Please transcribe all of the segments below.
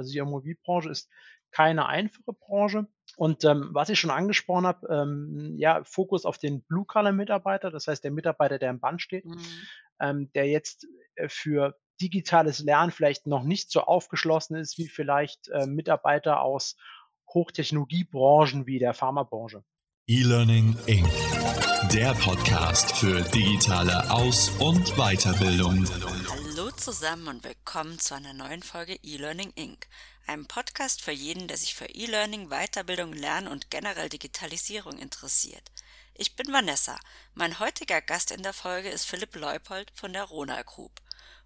Also die Automobilbranche ist keine einfache Branche. Und ähm, was ich schon angesprochen habe, ähm, ja, Fokus auf den Blue-Color-Mitarbeiter, das heißt der Mitarbeiter, der im Band steht, mhm. ähm, der jetzt äh, für digitales Lernen vielleicht noch nicht so aufgeschlossen ist wie vielleicht äh, Mitarbeiter aus Hochtechnologiebranchen wie der Pharmabranche. E-Learning Inc. Der Podcast für digitale Aus- und Weiterbildung. Zusammen und willkommen zu einer neuen Folge E-Learning Inc einem Podcast für jeden, der sich für E-Learning, Weiterbildung, Lernen und generell Digitalisierung interessiert. Ich bin Vanessa. Mein heutiger Gast in der Folge ist Philipp Leupold von der Ronal Group.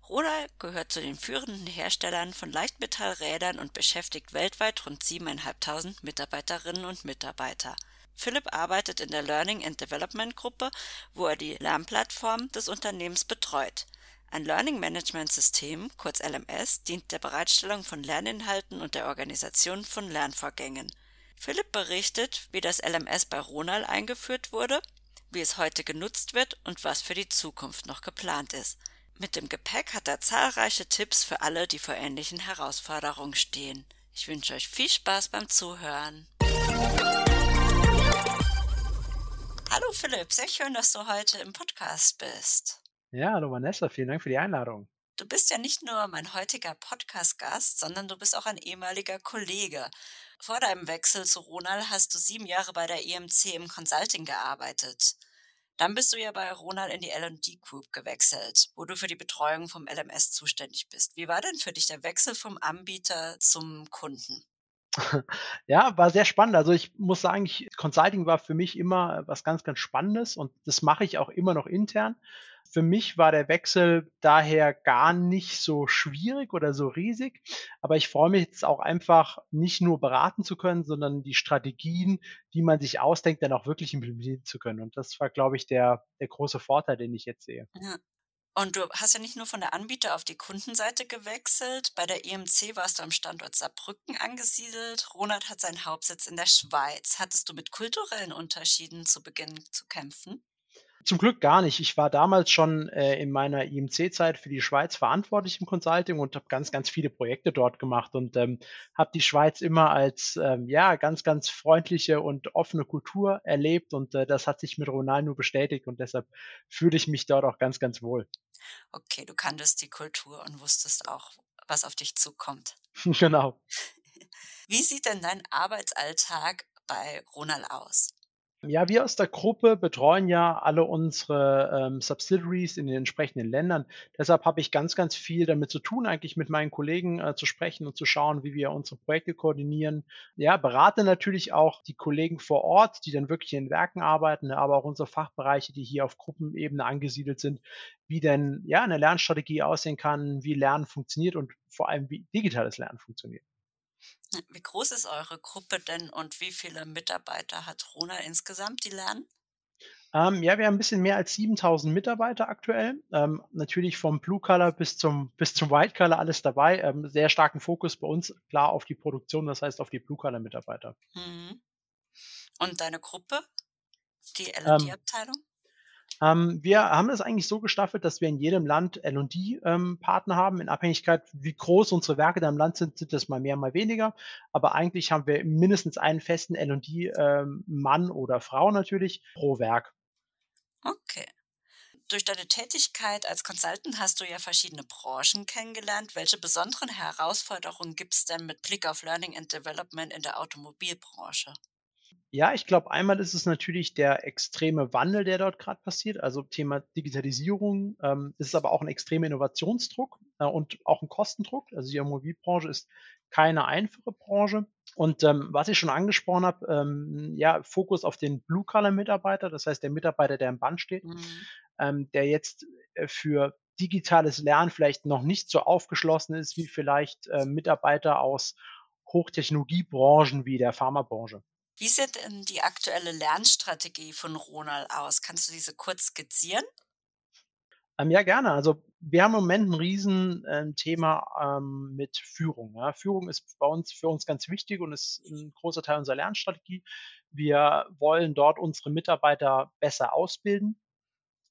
Ronal gehört zu den führenden Herstellern von Leichtmetallrädern und beschäftigt weltweit rund 7.500 Mitarbeiterinnen und Mitarbeiter. Philipp arbeitet in der Learning and Development Gruppe, wo er die Lernplattform des Unternehmens betreut. Ein Learning Management System, kurz LMS, dient der Bereitstellung von Lerninhalten und der Organisation von Lernvorgängen. Philipp berichtet, wie das LMS bei Ronal eingeführt wurde, wie es heute genutzt wird und was für die Zukunft noch geplant ist. Mit dem Gepäck hat er zahlreiche Tipps für alle, die vor ähnlichen Herausforderungen stehen. Ich wünsche euch viel Spaß beim Zuhören. Hallo Philipp, sehr schön, dass du heute im Podcast bist. Ja, hallo Vanessa, vielen Dank für die Einladung. Du bist ja nicht nur mein heutiger Podcast-Gast, sondern du bist auch ein ehemaliger Kollege. Vor deinem Wechsel zu Ronald hast du sieben Jahre bei der EMC im Consulting gearbeitet. Dann bist du ja bei Ronald in die L&D Group gewechselt, wo du für die Betreuung vom LMS zuständig bist. Wie war denn für dich der Wechsel vom Anbieter zum Kunden? Ja, war sehr spannend. Also ich muss sagen, ich, Consulting war für mich immer was ganz, ganz Spannendes und das mache ich auch immer noch intern. Für mich war der Wechsel daher gar nicht so schwierig oder so riesig, aber ich freue mich jetzt auch einfach nicht nur beraten zu können, sondern die Strategien, die man sich ausdenkt, dann auch wirklich implementieren zu können. Und das war, glaube ich, der, der große Vorteil, den ich jetzt sehe. Ja. Und du hast ja nicht nur von der Anbieter auf die Kundenseite gewechselt. Bei der EMC warst du am Standort Saarbrücken angesiedelt. Ronald hat seinen Hauptsitz in der Schweiz. Hattest du mit kulturellen Unterschieden zu Beginn zu kämpfen? Zum Glück gar nicht. Ich war damals schon äh, in meiner IMC-Zeit für die Schweiz verantwortlich im Consulting und habe ganz, ganz viele Projekte dort gemacht und ähm, habe die Schweiz immer als ähm, ja ganz, ganz freundliche und offene Kultur erlebt und äh, das hat sich mit Ronald nur bestätigt und deshalb fühle ich mich dort auch ganz, ganz wohl. Okay, du kanntest die Kultur und wusstest auch, was auf dich zukommt. genau. Wie sieht denn dein Arbeitsalltag bei Ronald aus? Ja, wir aus der Gruppe betreuen ja alle unsere ähm, Subsidiaries in den entsprechenden Ländern. Deshalb habe ich ganz, ganz viel damit zu tun, eigentlich mit meinen Kollegen äh, zu sprechen und zu schauen, wie wir unsere Projekte koordinieren. Ja, berate natürlich auch die Kollegen vor Ort, die dann wirklich in Werken arbeiten, aber auch unsere Fachbereiche, die hier auf Gruppenebene angesiedelt sind, wie denn ja eine Lernstrategie aussehen kann, wie Lernen funktioniert und vor allem wie digitales Lernen funktioniert. Wie groß ist eure Gruppe denn und wie viele Mitarbeiter hat Rona insgesamt, die lernen? Ähm, ja, wir haben ein bisschen mehr als 7000 Mitarbeiter aktuell. Ähm, natürlich vom Blue Color bis zum, bis zum White Color alles dabei. Ähm, sehr starken Fokus bei uns klar auf die Produktion, das heißt auf die Blue Color Mitarbeiter. Mhm. Und deine Gruppe? Die L&D-Abteilung? Ähm, wir haben es eigentlich so gestaffelt, dass wir in jedem Land L&D-Partner ähm, haben. In Abhängigkeit, wie groß unsere Werke da im Land sind, sind das mal mehr, mal weniger. Aber eigentlich haben wir mindestens einen festen L&D-Mann ähm, oder Frau natürlich pro Werk. Okay. Durch deine Tätigkeit als Consultant hast du ja verschiedene Branchen kennengelernt. Welche besonderen Herausforderungen gibt es denn mit Blick auf Learning and Development in der Automobilbranche? Ja, ich glaube, einmal ist es natürlich der extreme Wandel, der dort gerade passiert, also Thema Digitalisierung. Ähm, es ist aber auch ein extremer Innovationsdruck äh, und auch ein Kostendruck. Also die Automobilbranche ist keine einfache Branche. Und ähm, was ich schon angesprochen habe, ähm, ja, Fokus auf den Blue-Color-Mitarbeiter, das heißt der Mitarbeiter, der im Band steht, mhm. ähm, der jetzt äh, für digitales Lernen vielleicht noch nicht so aufgeschlossen ist wie vielleicht äh, Mitarbeiter aus Hochtechnologiebranchen wie der Pharmabranche. Wie sieht denn die aktuelle Lernstrategie von Ronald aus? Kannst du diese kurz skizzieren? Ähm, ja, gerne. Also wir haben im Moment ein Riesenthema ähm, ähm, mit Führung. Ja. Führung ist bei uns für uns ganz wichtig und ist ein großer Teil unserer Lernstrategie. Wir wollen dort unsere Mitarbeiter besser ausbilden.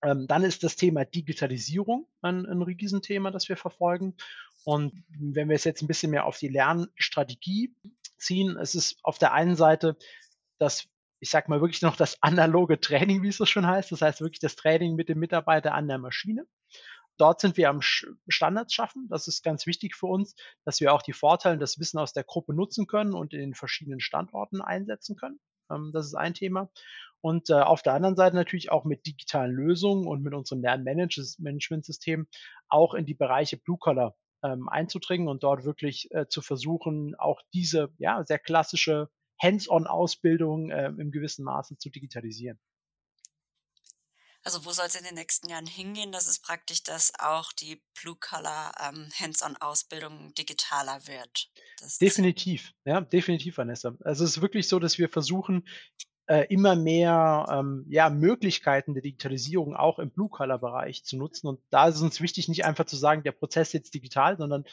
Ähm, dann ist das Thema Digitalisierung ein, ein Riesenthema, das wir verfolgen. Und wenn wir es jetzt ein bisschen mehr auf die Lernstrategie ziehen, es ist auf der einen Seite das, ich sag mal wirklich noch das analoge Training, wie es so schon heißt. Das heißt wirklich das Training mit dem Mitarbeiter an der Maschine. Dort sind wir am Standards schaffen. Das ist ganz wichtig für uns, dass wir auch die Vorteile, das Wissen aus der Gruppe nutzen können und in den verschiedenen Standorten einsetzen können. Ähm, das ist ein Thema. Und äh, auf der anderen Seite natürlich auch mit digitalen Lösungen und mit unserem Lernmanagementsystem auch in die Bereiche Blue Collar ähm, einzudringen und dort wirklich äh, zu versuchen, auch diese ja sehr klassische Hands-on-Ausbildung äh, im gewissen Maße zu digitalisieren. Also wo soll es in den nächsten Jahren hingehen? Das ist praktisch, dass auch die Blue-Color ähm, Hands-on-Ausbildung digitaler wird. Das definitiv, ja, definitiv, Vanessa. Also es ist wirklich so, dass wir versuchen, äh, immer mehr ähm, ja, Möglichkeiten der Digitalisierung auch im Blue-Color-Bereich zu nutzen. Und da ist es uns wichtig, nicht einfach zu sagen, der Prozess ist jetzt digital, sondern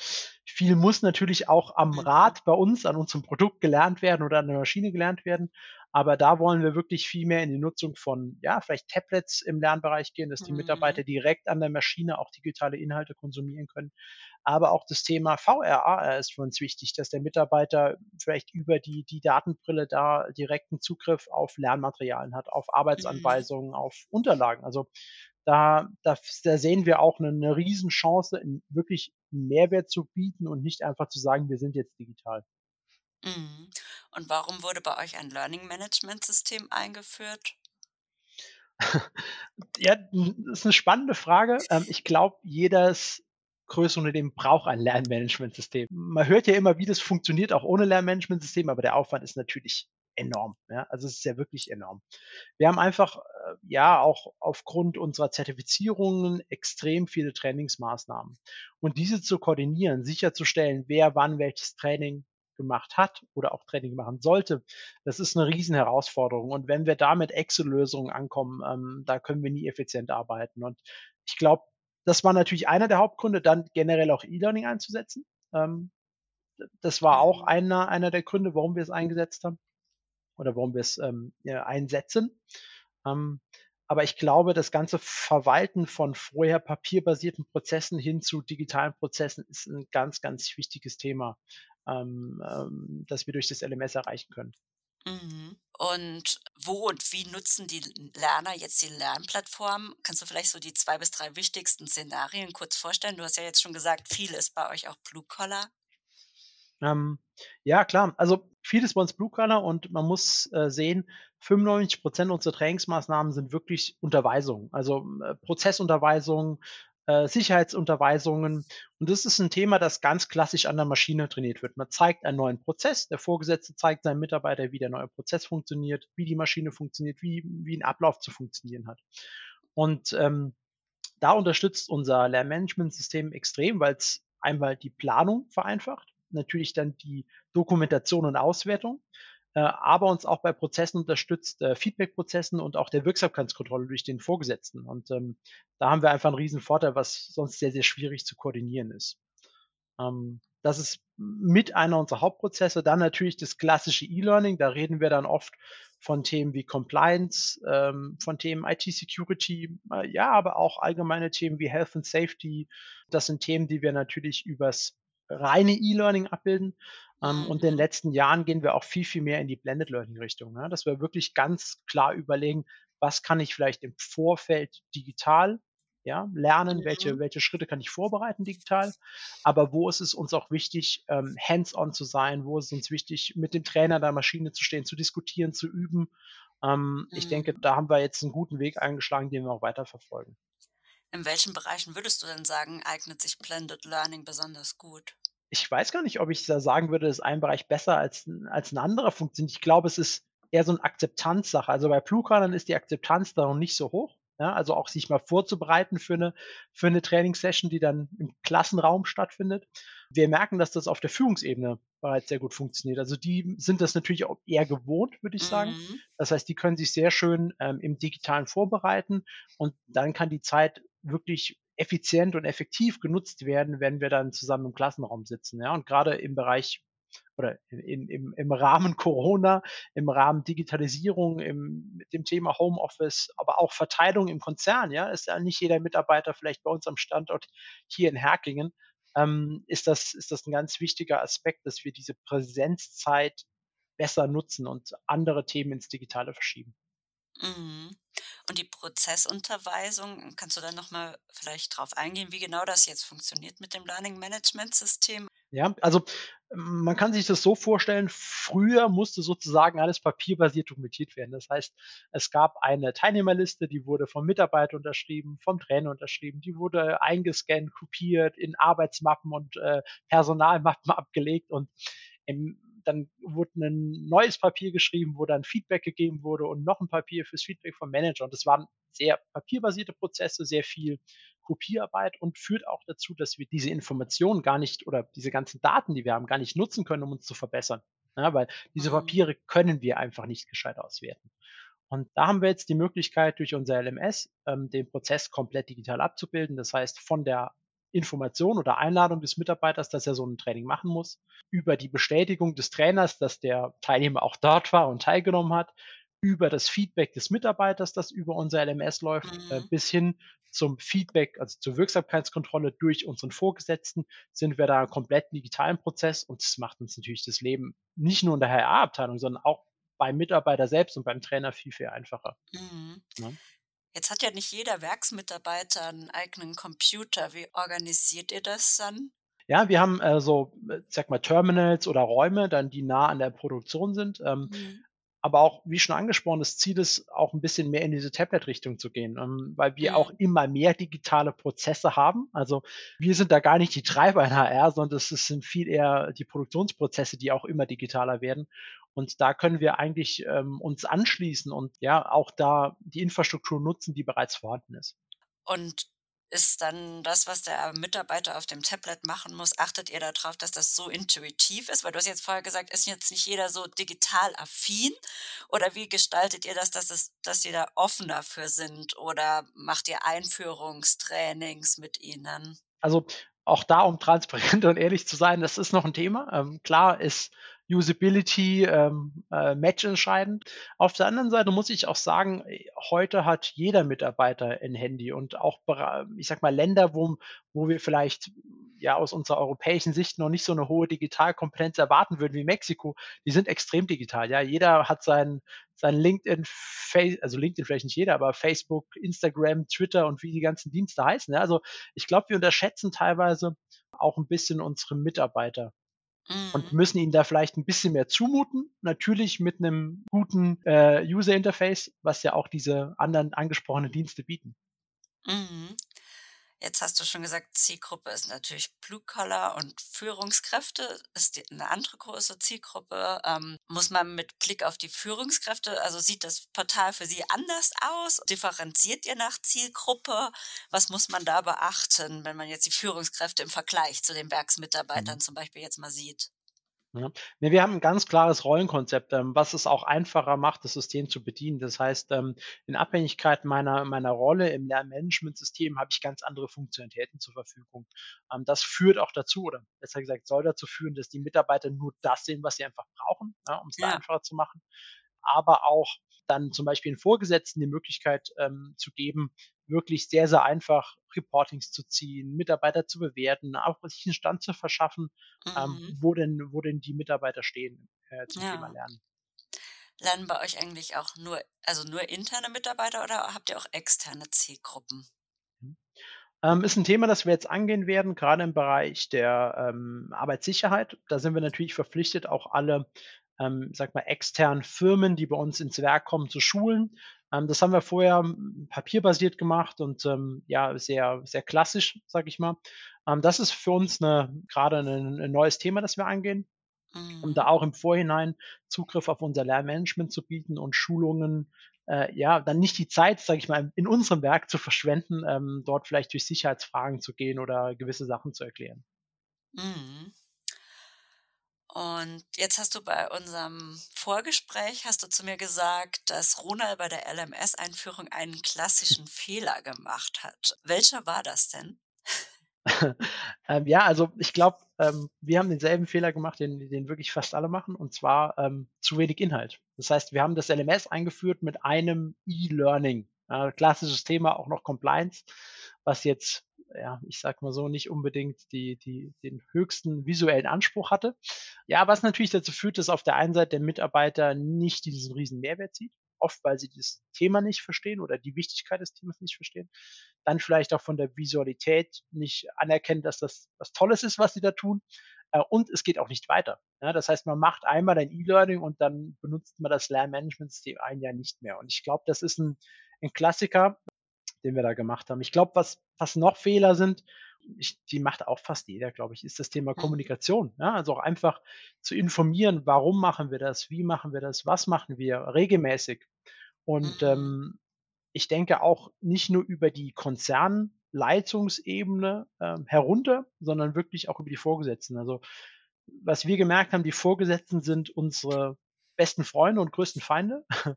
viel muss natürlich auch am mhm. Rad bei uns, an unserem Produkt gelernt werden oder an der Maschine gelernt werden. Aber da wollen wir wirklich viel mehr in die Nutzung von, ja, vielleicht Tablets im Lernbereich gehen, dass die mhm. Mitarbeiter direkt an der Maschine auch digitale Inhalte konsumieren können. Aber auch das Thema VRAR ist für uns wichtig, dass der Mitarbeiter vielleicht über die, die Datenbrille da direkten Zugriff auf Lernmaterialien hat, auf mhm. Arbeitsanweisungen, mhm. auf Unterlagen. Also da, da, da sehen wir auch eine, eine Riesenchance, wirklich Mehrwert zu bieten und nicht einfach zu sagen, wir sind jetzt digital. Mhm. Und warum wurde bei euch ein Learning Management System eingeführt? ja, das ist eine spannende Frage. Ähm, ich glaube, jedes größere Unternehmen braucht ein Lernmanagementsystem. Man hört ja immer, wie das funktioniert, auch ohne Lernmanagementsystem, aber der Aufwand ist natürlich enorm. Ja? Also es ist ja wirklich enorm. Wir haben einfach, äh, ja, auch aufgrund unserer Zertifizierungen extrem viele Trainingsmaßnahmen. Und diese zu koordinieren, sicherzustellen, wer wann welches Training gemacht hat oder auch Training machen sollte, das ist eine riesen Herausforderung. Und wenn wir da mit Excel-Lösungen ankommen, ähm, da können wir nie effizient arbeiten. Und ich glaube, das war natürlich einer der Hauptgründe, dann generell auch E-Learning einzusetzen. Ähm, das war auch mhm. einer, einer der Gründe, warum wir es eingesetzt haben oder warum wir es ähm, einsetzen. Ähm, aber ich glaube, das ganze Verwalten von vorher papierbasierten Prozessen hin zu digitalen Prozessen ist ein ganz, ganz wichtiges Thema ähm, ähm, das wir durch das LMS erreichen können. Mhm. Und wo und wie nutzen die Lerner jetzt die Lernplattform? Kannst du vielleicht so die zwei bis drei wichtigsten Szenarien kurz vorstellen? Du hast ja jetzt schon gesagt, viel ist bei euch auch Blue Collar. Ähm, ja, klar. Also vieles bei uns Blue Collar und man muss äh, sehen, 95 Prozent unserer Trainingsmaßnahmen sind wirklich Unterweisungen, also äh, Prozessunterweisungen, äh, Sicherheitsunterweisungen. Und das ist ein Thema, das ganz klassisch an der Maschine trainiert wird. Man zeigt einen neuen Prozess, der Vorgesetzte zeigt seinem Mitarbeiter, wie der neue Prozess funktioniert, wie die Maschine funktioniert, wie, wie ein Ablauf zu funktionieren hat. Und ähm, da unterstützt unser Lernmanagementsystem extrem, weil es einmal die Planung vereinfacht, natürlich dann die Dokumentation und Auswertung, aber uns auch bei Prozessen unterstützt, äh, Feedback-Prozessen und auch der Wirksamkeitskontrolle durch den Vorgesetzten. Und ähm, da haben wir einfach einen riesen Vorteil, was sonst sehr, sehr schwierig zu koordinieren ist. Ähm, das ist mit einer unserer Hauptprozesse. Dann natürlich das klassische E-Learning. Da reden wir dann oft von Themen wie Compliance, ähm, von Themen IT-Security, äh, ja, aber auch allgemeine Themen wie Health and Safety. Das sind Themen, die wir natürlich übers reine E-Learning abbilden. Ähm, und in den letzten Jahren gehen wir auch viel, viel mehr in die Blended Learning Richtung, ne? dass wir wirklich ganz klar überlegen, was kann ich vielleicht im Vorfeld digital ja, lernen, mhm. welche, welche Schritte kann ich vorbereiten digital, aber wo ist es uns auch wichtig, ähm, hands-on zu sein, wo ist es uns wichtig, mit dem Trainer der Maschine zu stehen, zu diskutieren, zu üben. Ähm, mhm. Ich denke, da haben wir jetzt einen guten Weg eingeschlagen, den wir auch weiterverfolgen. In welchen Bereichen würdest du denn sagen, eignet sich Blended Learning besonders gut? Ich weiß gar nicht, ob ich da sagen würde, dass ein Bereich besser als, als ein anderer funktioniert. Ich glaube, es ist eher so eine Akzeptanzsache. Also bei Plukanern ist die Akzeptanz da noch nicht so hoch. Ja, also auch sich mal vorzubereiten für eine, für eine Trainingssession, die dann im Klassenraum stattfindet. Wir merken, dass das auf der Führungsebene bereits sehr gut funktioniert. Also die sind das natürlich auch eher gewohnt, würde ich sagen. Mhm. Das heißt, die können sich sehr schön ähm, im Digitalen vorbereiten und dann kann die Zeit wirklich effizient und effektiv genutzt werden, wenn wir dann zusammen im Klassenraum sitzen. Ja, und gerade im Bereich oder in, im, im Rahmen Corona, im Rahmen Digitalisierung, im, mit dem Thema Homeoffice, aber auch Verteilung im Konzern, ja, ist ja nicht jeder Mitarbeiter vielleicht bei uns am Standort hier in Herkingen. ähm, ist, das, ist das ein ganz wichtiger Aspekt, dass wir diese Präsenzzeit besser nutzen und andere Themen ins Digitale verschieben. Mhm. Und die Prozessunterweisung, kannst du da nochmal vielleicht drauf eingehen, wie genau das jetzt funktioniert mit dem Learning Management System? Ja, also man kann sich das so vorstellen, früher musste sozusagen alles papierbasiert dokumentiert werden. Das heißt, es gab eine Teilnehmerliste, die wurde vom Mitarbeiter unterschrieben, vom Trainer unterschrieben, die wurde eingescannt, kopiert, in Arbeitsmappen und äh, Personalmappen abgelegt und im, dann wurde ein neues Papier geschrieben, wo dann Feedback gegeben wurde und noch ein Papier fürs Feedback vom Manager. Und das waren sehr papierbasierte Prozesse, sehr viel Kopierarbeit und führt auch dazu, dass wir diese Informationen gar nicht oder diese ganzen Daten, die wir haben, gar nicht nutzen können, um uns zu verbessern. Ja, weil diese mhm. Papiere können wir einfach nicht gescheit auswerten. Und da haben wir jetzt die Möglichkeit, durch unser LMS ähm, den Prozess komplett digital abzubilden. Das heißt, von der Information oder Einladung des Mitarbeiters, dass er so ein Training machen muss, über die Bestätigung des Trainers, dass der Teilnehmer auch dort war und teilgenommen hat, über das Feedback des Mitarbeiters, das über unser LMS läuft, äh, mhm. bis hin zum Feedback, also zur Wirksamkeitskontrolle durch unseren Vorgesetzten, sind wir da komplett digitalen Prozess und das macht uns natürlich das Leben nicht nur in der HR-Abteilung, sondern auch beim Mitarbeiter selbst und beim Trainer viel, viel einfacher. Mhm. Ja. Jetzt hat ja nicht jeder Werksmitarbeiter einen eigenen Computer. Wie organisiert ihr das dann? Ja, wir haben äh, so, äh, sag mal, Terminals oder Räume, dann die nah an der Produktion sind. Ähm, mhm aber auch, wie schon angesprochen, das Ziel ist auch ein bisschen mehr in diese Tablet-Richtung zu gehen, ähm, weil wir mhm. auch immer mehr digitale Prozesse haben. Also wir sind da gar nicht die Treiber in HR, sondern es sind viel eher die Produktionsprozesse, die auch immer digitaler werden. Und da können wir eigentlich ähm, uns anschließen und ja auch da die Infrastruktur nutzen, die bereits vorhanden ist. Und ist dann das, was der Mitarbeiter auf dem Tablet machen muss, achtet ihr darauf, dass das so intuitiv ist? Weil du hast jetzt vorher gesagt, ist jetzt nicht jeder so digital affin? Oder wie gestaltet ihr das, dass, es, dass sie da offen dafür sind? Oder macht ihr Einführungstrainings mit ihnen? Also auch da, um transparent und ehrlich zu sein, das ist noch ein Thema. Ähm, klar ist Usability ähm, äh, Match entscheidend. Auf der anderen Seite muss ich auch sagen, heute hat jeder Mitarbeiter ein Handy und auch, ich sag mal, Länder, wo, wo wir vielleicht ja aus unserer europäischen Sicht noch nicht so eine hohe Digitalkompetenz erwarten würden wie Mexiko, die sind extrem digital. Ja, jeder hat sein, sein LinkedIn, also LinkedIn vielleicht nicht jeder, aber Facebook, Instagram, Twitter und wie die ganzen Dienste heißen. Ja, also ich glaube, wir unterschätzen teilweise auch ein bisschen unsere Mitarbeiter und mhm. müssen ihnen da vielleicht ein bisschen mehr zumuten. Natürlich mit einem guten äh, User Interface, was ja auch diese anderen angesprochenen Dienste bieten. Mhm. Jetzt hast du schon gesagt, Zielgruppe ist natürlich Blue Collar und Führungskräfte ist eine andere große Zielgruppe. Ähm, muss man mit Blick auf die Führungskräfte, also sieht das Portal für Sie anders aus? Differenziert ihr nach Zielgruppe? Was muss man da beachten, wenn man jetzt die Führungskräfte im Vergleich zu den Werksmitarbeitern mhm. zum Beispiel jetzt mal sieht? Ja. Nee, wir haben ein ganz klares Rollenkonzept, ähm, was es auch einfacher macht, das System zu bedienen. Das heißt, ähm, in Abhängigkeit meiner, meiner Rolle im Lernmanagementsystem habe ich ganz andere Funktionalitäten zur Verfügung. Ähm, das führt auch dazu, oder besser gesagt, soll dazu führen, dass die Mitarbeiter nur das sehen, was sie einfach brauchen, ja, um es ja. einfacher zu machen. Aber auch dann zum Beispiel den Vorgesetzten die Möglichkeit ähm, zu geben, wirklich sehr, sehr einfach Reportings zu ziehen, Mitarbeiter zu bewerten, auch sich einen Stand zu verschaffen, ähm, mhm. ähm, wo, denn, wo denn die Mitarbeiter stehen äh, zum ja. Thema Lernen. Lernen bei euch eigentlich auch nur, also nur interne Mitarbeiter oder habt ihr auch externe Zielgruppen? Mhm. Ähm, ist ein Thema, das wir jetzt angehen werden, gerade im Bereich der ähm, Arbeitssicherheit. Da sind wir natürlich verpflichtet, auch alle ähm, sag mal, externen Firmen, die bei uns ins Werk kommen, zu schulen. Ähm, das haben wir vorher hm, papierbasiert gemacht und ähm, ja, sehr, sehr klassisch, sag ich mal. Ähm, das ist für uns eine, gerade ein, ein neues Thema, das wir angehen, mhm. um da auch im Vorhinein Zugriff auf unser Lernmanagement zu bieten und Schulungen äh, ja, dann nicht die Zeit, sage ich mal, in unserem Werk zu verschwenden, ähm, dort vielleicht durch Sicherheitsfragen zu gehen oder gewisse Sachen zu erklären. Mhm. Und jetzt hast du bei unserem Vorgespräch, hast du zu mir gesagt, dass Ronald bei der LMS-Einführung einen klassischen Fehler gemacht hat. Welcher war das denn? ähm, ja, also ich glaube, ähm, wir haben denselben Fehler gemacht, den, den wirklich fast alle machen, und zwar ähm, zu wenig Inhalt. Das heißt, wir haben das LMS eingeführt mit einem E-Learning. Äh, klassisches Thema, auch noch Compliance, was jetzt ja, ich sag mal so, nicht unbedingt die, die, den höchsten visuellen Anspruch hatte. Ja, was natürlich dazu führt, dass auf der einen Seite der Mitarbeiter nicht diesen riesen Mehrwert sieht, oft weil sie das Thema nicht verstehen oder die Wichtigkeit des Themas nicht verstehen, dann vielleicht auch von der Visualität nicht anerkennen, dass das was Tolles ist, was sie da tun. Äh, und es geht auch nicht weiter. Das heißt, man macht einmal ein E-Learning und dann benutzt man das Lernmanagementsystem ein Jahr nicht mehr. Und ich glaube, das ist ein, ein Klassiker, den wir da gemacht haben. Ich glaube, was, was noch Fehler sind, ich, die macht auch fast jeder, glaube ich, ist das Thema mhm. Kommunikation. Ja, also auch einfach zu informieren, warum machen wir das, wie machen wir das, was machen wir regelmäßig. Und mhm. ähm, ich denke auch nicht nur über die Konzernleitungsebene äh, herunter, sondern wirklich auch über die Vorgesetzten. Also was wir gemerkt haben, die Vorgesetzten sind unsere besten Freunde und größten Feinde.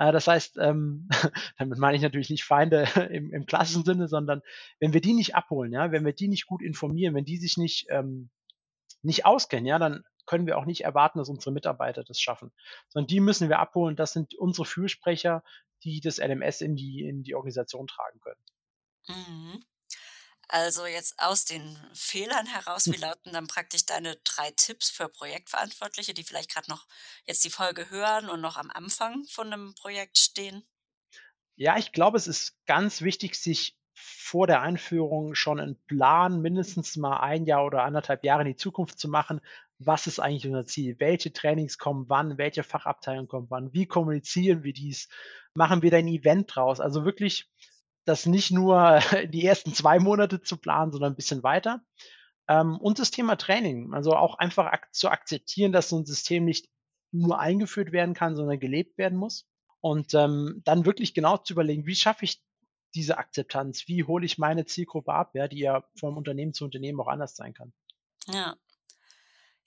Äh, das heißt, ähm, damit meine ich natürlich nicht Feinde im, im klassischen Sinne, sondern wenn wir die nicht abholen, ja, wenn wir die nicht gut informieren, wenn die sich nicht, ähm, nicht auskennen, ja, dann können wir auch nicht erwarten, dass unsere Mitarbeiter das schaffen. Sondern die müssen wir abholen. Das sind unsere Fürsprecher, die das LMS in die, in die Organisation tragen können. Mhm. Also jetzt aus den Fehlern heraus, wie hm. lauten dann praktisch deine drei Tipps für Projektverantwortliche, die vielleicht gerade noch jetzt die Folge hören und noch am Anfang von einem Projekt stehen? Ja, ich glaube, es ist ganz wichtig, sich vor der Einführung schon einen Plan, mindestens mal ein Jahr oder anderthalb Jahre in die Zukunft zu machen. Was ist eigentlich unser Ziel? Welche Trainings kommen wann? Welche Fachabteilung kommt wann? Wie kommunizieren wir dies? Machen wir da ein Event draus? Also wirklich das nicht nur die ersten zwei Monate zu planen, sondern ein bisschen weiter. Ähm, und das Thema Training, also auch einfach zu akzeptieren, dass so ein System nicht nur eingeführt werden kann, sondern gelebt werden muss. Und ähm, dann wirklich genau zu überlegen, wie schaffe ich diese Akzeptanz? Wie hole ich meine Zielgruppe ab, ja, die ja vom Unternehmen zu Unternehmen auch anders sein kann? Ja,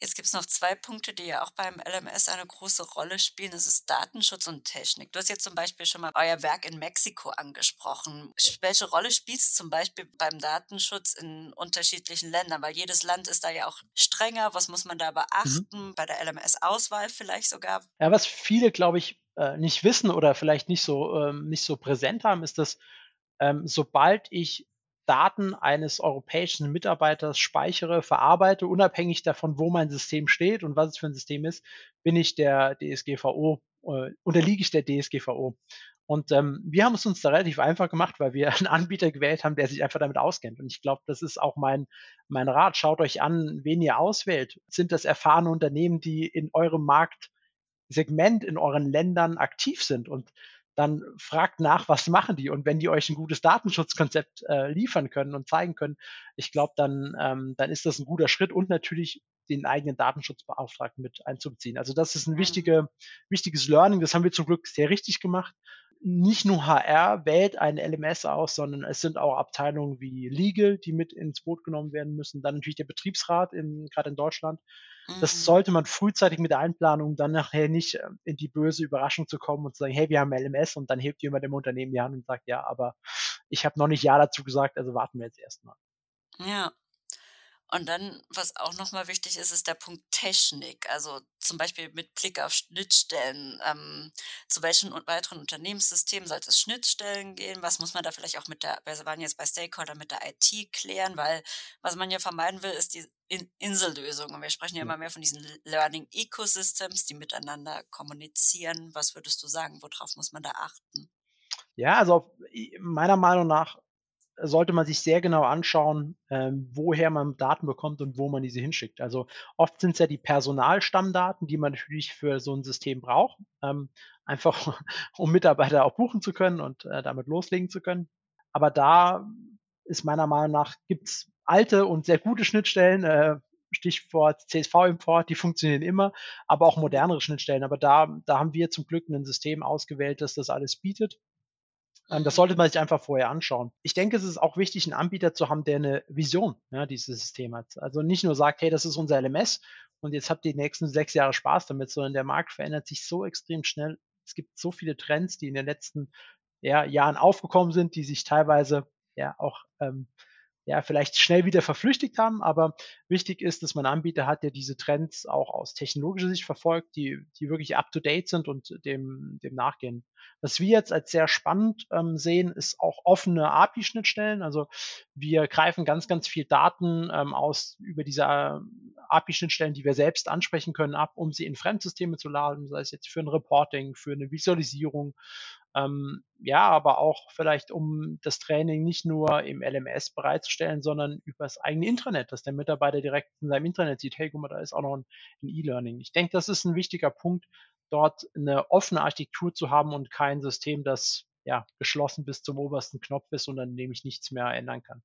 Jetzt gibt es noch zwei Punkte, die ja auch beim LMS eine große Rolle spielen. Das ist Datenschutz und Technik. Du hast jetzt zum Beispiel schon mal euer Werk in Mexiko angesprochen. Welche Rolle spielt es zum Beispiel beim Datenschutz in unterschiedlichen Ländern? Weil jedes Land ist da ja auch strenger. Was muss man da mhm. beachten? Mhm. Bei der LMS-Auswahl vielleicht sogar? Ja, was viele, glaube ich, äh, nicht wissen oder vielleicht nicht so, ähm, nicht so präsent haben, ist, dass ähm, sobald ich Daten eines europäischen Mitarbeiters speichere, verarbeite, unabhängig davon, wo mein System steht und was es für ein System ist, bin ich der DSGVO, äh, unterliege ich der DSGVO. Und ähm, wir haben es uns da relativ einfach gemacht, weil wir einen Anbieter gewählt haben, der sich einfach damit auskennt. Und ich glaube, das ist auch mein, mein Rat. Schaut euch an, wen ihr auswählt. Sind das erfahrene Unternehmen, die in eurem Marktsegment, in euren Ländern aktiv sind? Und dann fragt nach, was machen die? Und wenn die euch ein gutes Datenschutzkonzept äh, liefern können und zeigen können, ich glaube, dann, ähm, dann ist das ein guter Schritt und natürlich den eigenen Datenschutzbeauftragten mit einzubeziehen. Also das ist ein mhm. wichtige, wichtiges Learning. Das haben wir zum Glück sehr richtig gemacht. Nicht nur HR wählt ein LMS aus, sondern es sind auch Abteilungen wie Legal, die mit ins Boot genommen werden müssen. Dann natürlich der Betriebsrat, gerade in Deutschland. Das mhm. sollte man frühzeitig mit der Einplanung dann nachher nicht ähm, in die böse Überraschung zu kommen und zu sagen, hey, wir haben LMS und dann hebt jemand im Unternehmen die Hand und sagt, ja, aber ich habe noch nicht Ja dazu gesagt, also warten wir jetzt erstmal. Ja, und dann, was auch nochmal wichtig ist, ist der Punkt Technik. Also zum Beispiel mit Blick auf Schnittstellen. Ähm, zu welchen weiteren Unternehmenssystemen sollte es Schnittstellen gehen? Was muss man da vielleicht auch mit der, wir waren jetzt bei Stakeholder mit der IT klären, weil was man ja vermeiden will, ist die In Insellösung. Und wir sprechen ja immer mehr von diesen Learning Ecosystems, die miteinander kommunizieren. Was würdest du sagen, worauf muss man da achten? Ja, also meiner Meinung nach sollte man sich sehr genau anschauen, ähm, woher man Daten bekommt und wo man diese hinschickt. Also oft sind es ja die Personalstammdaten, die man natürlich für so ein System braucht, ähm, einfach um Mitarbeiter auch buchen zu können und äh, damit loslegen zu können. Aber da ist meiner Meinung nach gibt's alte und sehr gute Schnittstellen, äh, Stichwort CSV-Import, die funktionieren immer, aber auch modernere Schnittstellen. Aber da, da haben wir zum Glück ein System ausgewählt, das das alles bietet. Ähm, das sollte man sich einfach vorher anschauen. Ich denke, es ist auch wichtig, einen Anbieter zu haben, der eine Vision ja, dieses System hat. Also nicht nur sagt, hey, das ist unser LMS und jetzt habt ihr die nächsten sechs Jahre Spaß damit, sondern der Markt verändert sich so extrem schnell. Es gibt so viele Trends, die in den letzten ja, Jahren aufgekommen sind, die sich teilweise ja auch ähm, ja, vielleicht schnell wieder verflüchtigt haben, aber wichtig ist, dass man Anbieter hat, der diese Trends auch aus technologischer Sicht verfolgt, die, die wirklich up to date sind und dem, dem nachgehen. Was wir jetzt als sehr spannend ähm, sehen, ist auch offene API-Schnittstellen. Also wir greifen ganz, ganz viel Daten ähm, aus über diese äh, API-Schnittstellen, die wir selbst ansprechen können, ab, um sie in Fremdsysteme zu laden, sei es jetzt für ein Reporting, für eine Visualisierung, ähm, ja, aber auch vielleicht, um das Training nicht nur im LMS bereitzustellen, sondern über das eigene Intranet, dass der Mitarbeiter direkt in seinem Intranet sieht, hey, guck mal, da ist auch noch ein, ein E-Learning. Ich denke, das ist ein wichtiger Punkt, dort eine offene Architektur zu haben und kein System, das ja geschlossen bis zum obersten Knopf ist und an dem ich nichts mehr ändern kann.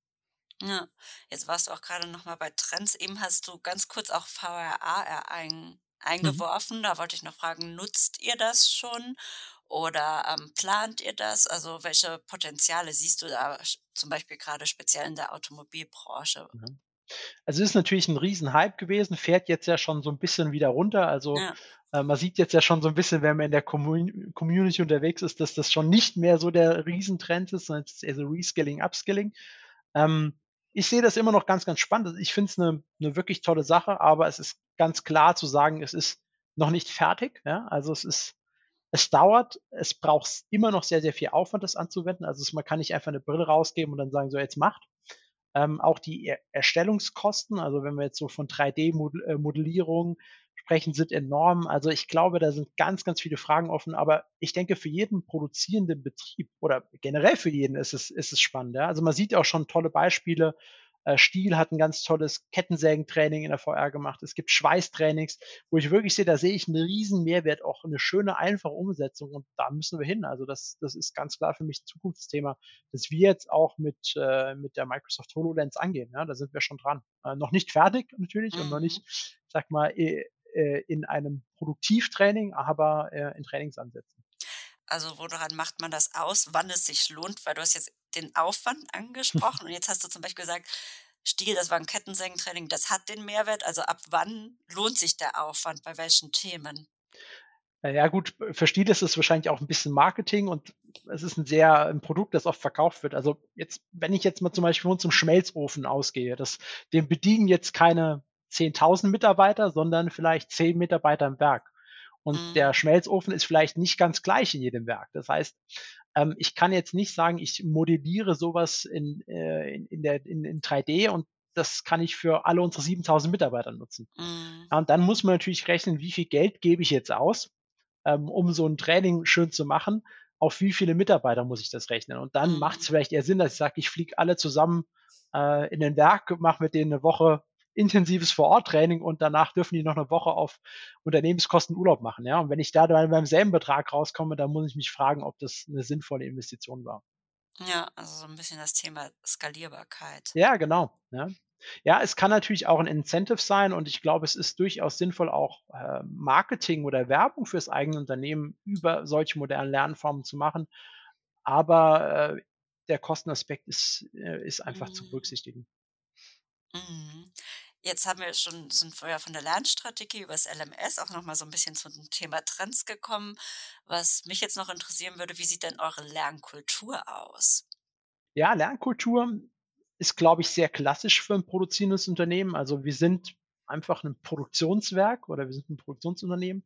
Ja, jetzt warst du auch gerade noch mal bei Trends. Eben hast du ganz kurz auch VRA ein, mhm. eingeworfen. Mhm. Da wollte ich noch fragen, nutzt ihr das schon oder ähm, plant ihr das? Also welche Potenziale siehst du da zum Beispiel gerade speziell in der Automobilbranche? Mhm. Also es ist natürlich ein Riesenhype gewesen, fährt jetzt ja schon so ein bisschen wieder runter. Also ja. äh, man sieht jetzt ja schon so ein bisschen, wenn man in der Commun Community unterwegs ist, dass das schon nicht mehr so der Riesentrend ist, sondern es ist eher so Reskilling, Upskilling. Ähm, ich sehe das immer noch ganz, ganz spannend. Ich finde es eine, eine wirklich tolle Sache, aber es ist ganz klar zu sagen, es ist noch nicht fertig. Ja? Also es ist es dauert, es braucht immer noch sehr, sehr viel Aufwand, das anzuwenden. Also man kann nicht einfach eine Brille rausgeben und dann sagen, so jetzt macht. Ähm, auch die er Erstellungskosten, also wenn wir jetzt so von 3D-Modellierung äh, sprechen, sind enorm. Also ich glaube, da sind ganz, ganz viele Fragen offen. Aber ich denke, für jeden produzierenden Betrieb oder generell für jeden ist es, ist es spannend. Ja? Also man sieht auch schon tolle Beispiele, Stiel hat ein ganz tolles Kettensägentraining in der VR gemacht. Es gibt Schweißtrainings, wo ich wirklich sehe, da sehe ich einen riesen Mehrwert, auch eine schöne, einfache Umsetzung und da müssen wir hin. Also das, das ist ganz klar für mich ein Zukunftsthema, das wir jetzt auch mit, äh, mit der Microsoft HoloLens angehen. Ja, da sind wir schon dran. Äh, noch nicht fertig natürlich mhm. und noch nicht, mhm. sag mal, äh, in einem Produktivtraining, aber äh, in Trainingsansätzen. Also woran macht man das aus, wann es sich lohnt? Weil du hast jetzt den Aufwand angesprochen und jetzt hast du zum Beispiel gesagt, Stiel, das war ein Kettensägentraining, das hat den Mehrwert. Also ab wann lohnt sich der Aufwand, bei welchen Themen? Ja gut, für Stiel ist es wahrscheinlich auch ein bisschen Marketing und es ist ein sehr ein Produkt, das oft verkauft wird. Also jetzt, wenn ich jetzt mal zum Beispiel von zum Schmelzofen ausgehe, das, dem bedienen jetzt keine 10.000 Mitarbeiter, sondern vielleicht 10 Mitarbeiter im Werk. Und mhm. der Schmelzofen ist vielleicht nicht ganz gleich in jedem Werk. Das heißt, ähm, ich kann jetzt nicht sagen, ich modelliere sowas in, äh, in, in, der, in, in 3D und das kann ich für alle unsere 7000 Mitarbeiter nutzen. Mhm. Ja, und dann muss man natürlich rechnen, wie viel Geld gebe ich jetzt aus, ähm, um so ein Training schön zu machen. Auf wie viele Mitarbeiter muss ich das rechnen? Und dann mhm. macht es vielleicht eher Sinn, dass ich sage, ich fliege alle zusammen äh, in den Werk, mache mit denen eine Woche intensives Vor-Ort-Training und danach dürfen die noch eine Woche auf Unternehmenskosten Urlaub machen. Ja, und wenn ich da dann beim selben Betrag rauskomme, dann muss ich mich fragen, ob das eine sinnvolle Investition war. Ja, also so ein bisschen das Thema Skalierbarkeit. Ja, genau. Ja. Ja, es kann natürlich auch ein Incentive sein und ich glaube, es ist durchaus sinnvoll, auch äh, Marketing oder Werbung fürs eigene Unternehmen über solche modernen Lernformen zu machen. Aber äh, der Kostenaspekt ist, äh, ist einfach mhm. zu berücksichtigen. Mhm. Jetzt haben wir schon, sind wir von der Lernstrategie über das LMS auch nochmal so ein bisschen zum Thema Trends gekommen. Was mich jetzt noch interessieren würde, wie sieht denn eure Lernkultur aus? Ja, Lernkultur ist, glaube ich, sehr klassisch für ein produzierendes Unternehmen. Also wir sind einfach ein Produktionswerk oder wir sind ein Produktionsunternehmen.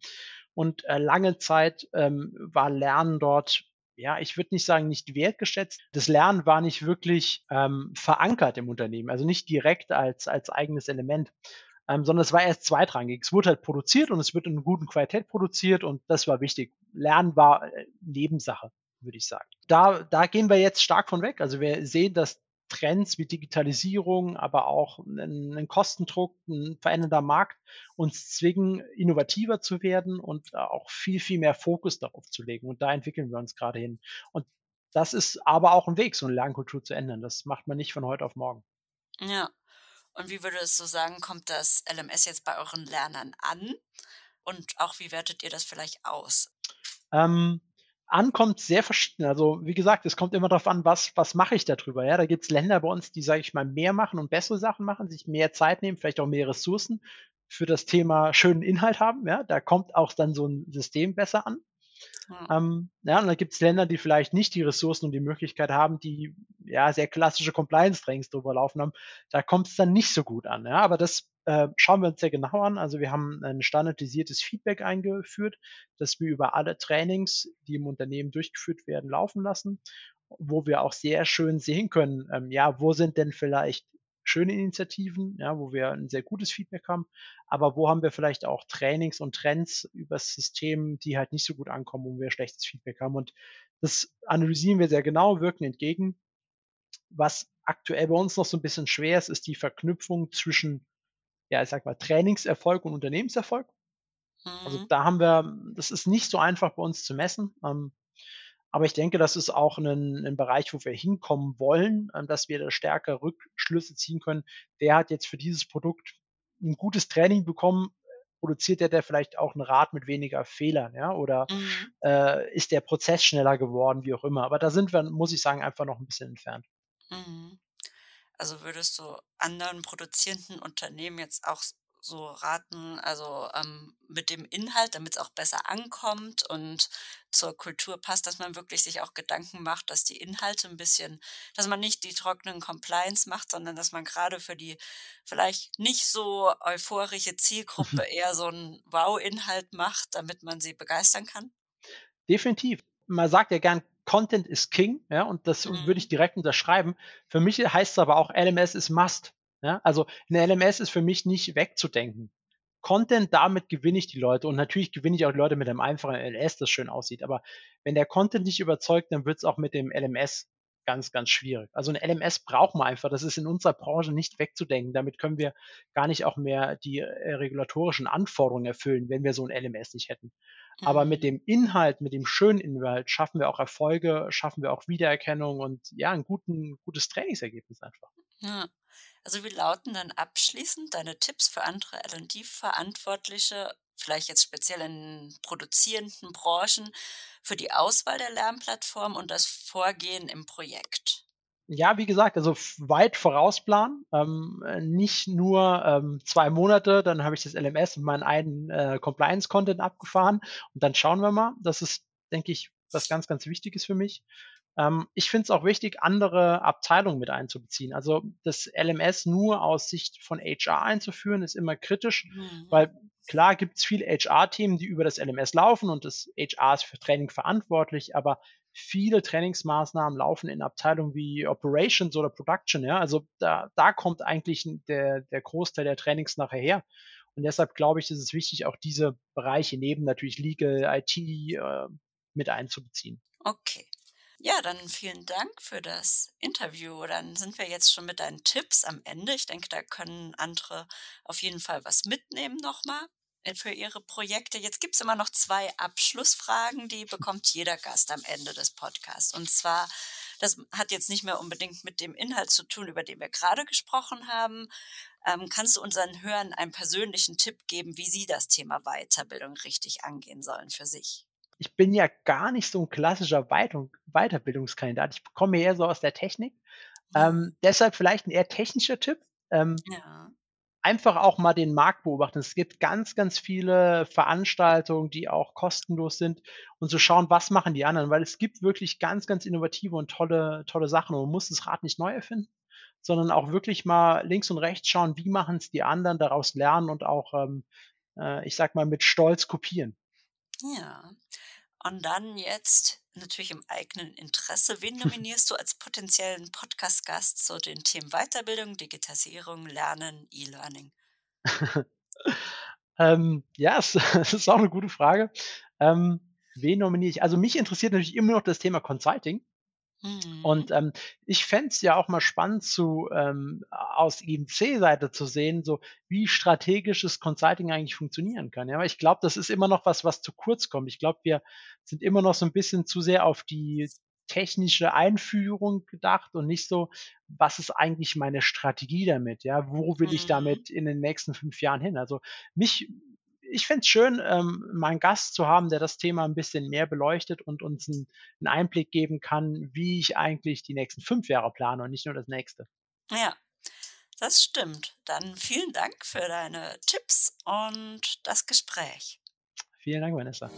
Und äh, lange Zeit ähm, war Lernen dort ja, ich würde nicht sagen, nicht wertgeschätzt. Das Lernen war nicht wirklich ähm, verankert im Unternehmen, also nicht direkt als, als eigenes Element, ähm, sondern es war erst zweitrangig. Es wurde halt produziert und es wird in guten Qualität produziert und das war wichtig. Lernen war äh, Nebensache, würde ich sagen. Da, da gehen wir jetzt stark von weg. Also wir sehen, dass Trends wie Digitalisierung, aber auch ein, ein Kostendruck, ein verändernder Markt uns zwingen, innovativer zu werden und auch viel, viel mehr Fokus darauf zu legen. Und da entwickeln wir uns gerade hin. Und das ist aber auch ein Weg, so eine Lernkultur zu ändern. Das macht man nicht von heute auf morgen. Ja. Und wie würdest du sagen, kommt das LMS jetzt bei euren Lernern an? Und auch wie wertet ihr das vielleicht aus? Ähm, ankommt, sehr verschieden. Also wie gesagt, es kommt immer darauf an, was, was mache ich darüber. Ja, da gibt es Länder bei uns, die, sage ich mal, mehr machen und bessere Sachen machen, sich mehr Zeit nehmen, vielleicht auch mehr Ressourcen für das Thema schönen Inhalt haben. Ja, da kommt auch dann so ein System besser an. Ähm, ja, und dann gibt es Länder, die vielleicht nicht die Ressourcen und die Möglichkeit haben, die ja sehr klassische Compliance-Trainings drüber laufen haben. Da kommt es dann nicht so gut an. Ja? Aber das äh, schauen wir uns sehr genau an. Also wir haben ein standardisiertes Feedback eingeführt, das wir über alle Trainings, die im Unternehmen durchgeführt werden, laufen lassen, wo wir auch sehr schön sehen können, ähm, ja, wo sind denn vielleicht schöne Initiativen, ja, wo wir ein sehr gutes Feedback haben, aber wo haben wir vielleicht auch Trainings und Trends übers System, die halt nicht so gut ankommen, wo wir schlechtes Feedback haben. Und das analysieren wir sehr genau, wirken entgegen. Was aktuell bei uns noch so ein bisschen schwer ist, ist die Verknüpfung zwischen, ja, ich sag mal, Trainingserfolg und Unternehmenserfolg. Also mhm. da haben wir, das ist nicht so einfach bei uns zu messen. Ähm, aber ich denke, das ist auch ein, ein Bereich, wo wir hinkommen wollen, ähm, dass wir da stärker Rückschlüsse ziehen können. Wer hat jetzt für dieses Produkt ein gutes Training bekommen? Produziert der, der vielleicht auch ein Rad mit weniger Fehlern, ja? Oder mhm. äh, ist der Prozess schneller geworden, wie auch immer? Aber da sind wir, muss ich sagen, einfach noch ein bisschen entfernt. Mhm. Also würdest du anderen produzierenden Unternehmen jetzt auch so raten, also ähm, mit dem Inhalt, damit es auch besser ankommt und zur Kultur passt, dass man wirklich sich auch Gedanken macht, dass die Inhalte ein bisschen, dass man nicht die trockenen Compliance macht, sondern dass man gerade für die vielleicht nicht so euphorische Zielgruppe eher so einen Wow-Inhalt macht, damit man sie begeistern kann? Definitiv. Man sagt ja gern, Content is King, ja, und das mhm. würde ich direkt unterschreiben. Für mich heißt es aber auch, LMS ist Must. Ja, also eine LMS ist für mich nicht wegzudenken. Content, damit gewinne ich die Leute und natürlich gewinne ich auch Leute mit einem einfachen LS, das schön aussieht. Aber wenn der Content nicht überzeugt, dann wird es auch mit dem LMS ganz, ganz schwierig. Also ein LMS braucht man einfach. Das ist in unserer Branche nicht wegzudenken. Damit können wir gar nicht auch mehr die äh, regulatorischen Anforderungen erfüllen, wenn wir so ein LMS nicht hätten. Aber mit mhm. dem Inhalt, mit dem schönen Inhalt schaffen wir auch Erfolge, schaffen wir auch Wiedererkennung und ja, ein guten, gutes Trainingsergebnis einfach. Ja. Also wie lauten dann abschließend deine Tipps für andere L&D-Verantwortliche, vielleicht jetzt speziell in produzierenden Branchen, für die Auswahl der Lernplattform und das Vorgehen im Projekt? Ja, wie gesagt, also weit vorausplanen, ähm, nicht nur ähm, zwei Monate, dann habe ich das LMS und meinen einen äh, Compliance-Content abgefahren und dann schauen wir mal. Das ist, denke ich, was ganz, ganz Wichtiges für mich. Ähm, ich finde es auch wichtig, andere Abteilungen mit einzubeziehen. Also das LMS nur aus Sicht von HR einzuführen, ist immer kritisch, mhm. weil klar gibt es viele HR-Themen, die über das LMS laufen und das HR ist für Training verantwortlich, aber viele Trainingsmaßnahmen laufen in Abteilungen wie Operations oder Production. Ja? Also da, da kommt eigentlich der, der Großteil der Trainings nachher her. Und deshalb glaube ich, ist es wichtig, auch diese Bereiche neben natürlich Legal, IT äh, mit einzubeziehen. Okay. Ja, dann vielen Dank für das Interview. Dann sind wir jetzt schon mit deinen Tipps am Ende. Ich denke, da können andere auf jeden Fall was mitnehmen nochmal äh, für ihre Projekte. Jetzt gibt es immer noch zwei Abschlussfragen, die bekommt jeder Gast am Ende des Podcasts. Und zwar, das hat jetzt nicht mehr unbedingt mit dem Inhalt zu tun, über den wir gerade gesprochen haben. Ähm, kannst du unseren Hörern einen persönlichen Tipp geben, wie sie das Thema Weiterbildung richtig angehen sollen für sich? Ich bin ja gar nicht so ein klassischer Weiterbildungskandidat. Ich komme eher so aus der Technik. Ähm, deshalb vielleicht ein eher technischer Tipp. Ähm, ja. Einfach auch mal den Markt beobachten. Es gibt ganz, ganz viele Veranstaltungen, die auch kostenlos sind und zu so schauen, was machen die anderen, weil es gibt wirklich ganz, ganz innovative und tolle, tolle Sachen und man muss das Rad nicht neu erfinden, sondern auch wirklich mal links und rechts schauen, wie machen es die anderen, daraus lernen und auch, ähm, äh, ich sag mal, mit Stolz kopieren. Ja. Und dann jetzt natürlich im eigenen Interesse. Wen nominierst du als potenziellen Podcast-Gast zu den Themen Weiterbildung, Digitalisierung, Lernen, E-Learning? ähm, ja, das, ist auch eine gute Frage. Ähm, wen nominiere ich? Also mich interessiert natürlich immer noch das Thema Consulting. Mhm. Und ähm, ich fände es ja auch mal spannend, zu ähm, aus IMC-Seite zu sehen, so wie strategisches Consulting eigentlich funktionieren kann. Ja, aber ich glaube, das ist immer noch was, was zu kurz kommt. Ich glaube, wir sind immer noch so ein bisschen zu sehr auf die technische Einführung gedacht und nicht so, was ist eigentlich meine Strategie damit? Ja, wo will ich mhm. damit in den nächsten fünf Jahren hin? Also mich ich fände es schön, ähm, mal einen Gast zu haben, der das Thema ein bisschen mehr beleuchtet und uns einen, einen Einblick geben kann, wie ich eigentlich die nächsten fünf Jahre plane und nicht nur das nächste. Ja, das stimmt. Dann vielen Dank für deine Tipps und das Gespräch. Vielen Dank, Vanessa.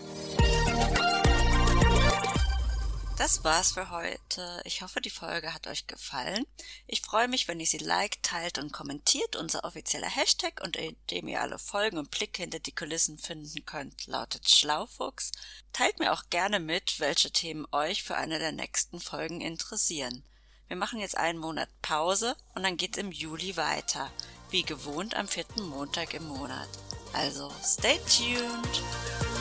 Das war's für heute. Ich hoffe, die Folge hat euch gefallen. Ich freue mich, wenn ihr sie liked, teilt und kommentiert. Unser offizieller Hashtag, unter dem ihr alle Folgen und Blicke hinter die Kulissen finden könnt, lautet Schlaufuchs. Teilt mir auch gerne mit, welche Themen euch für eine der nächsten Folgen interessieren. Wir machen jetzt einen Monat Pause und dann geht's im Juli weiter. Wie gewohnt am vierten Montag im Monat. Also, stay tuned!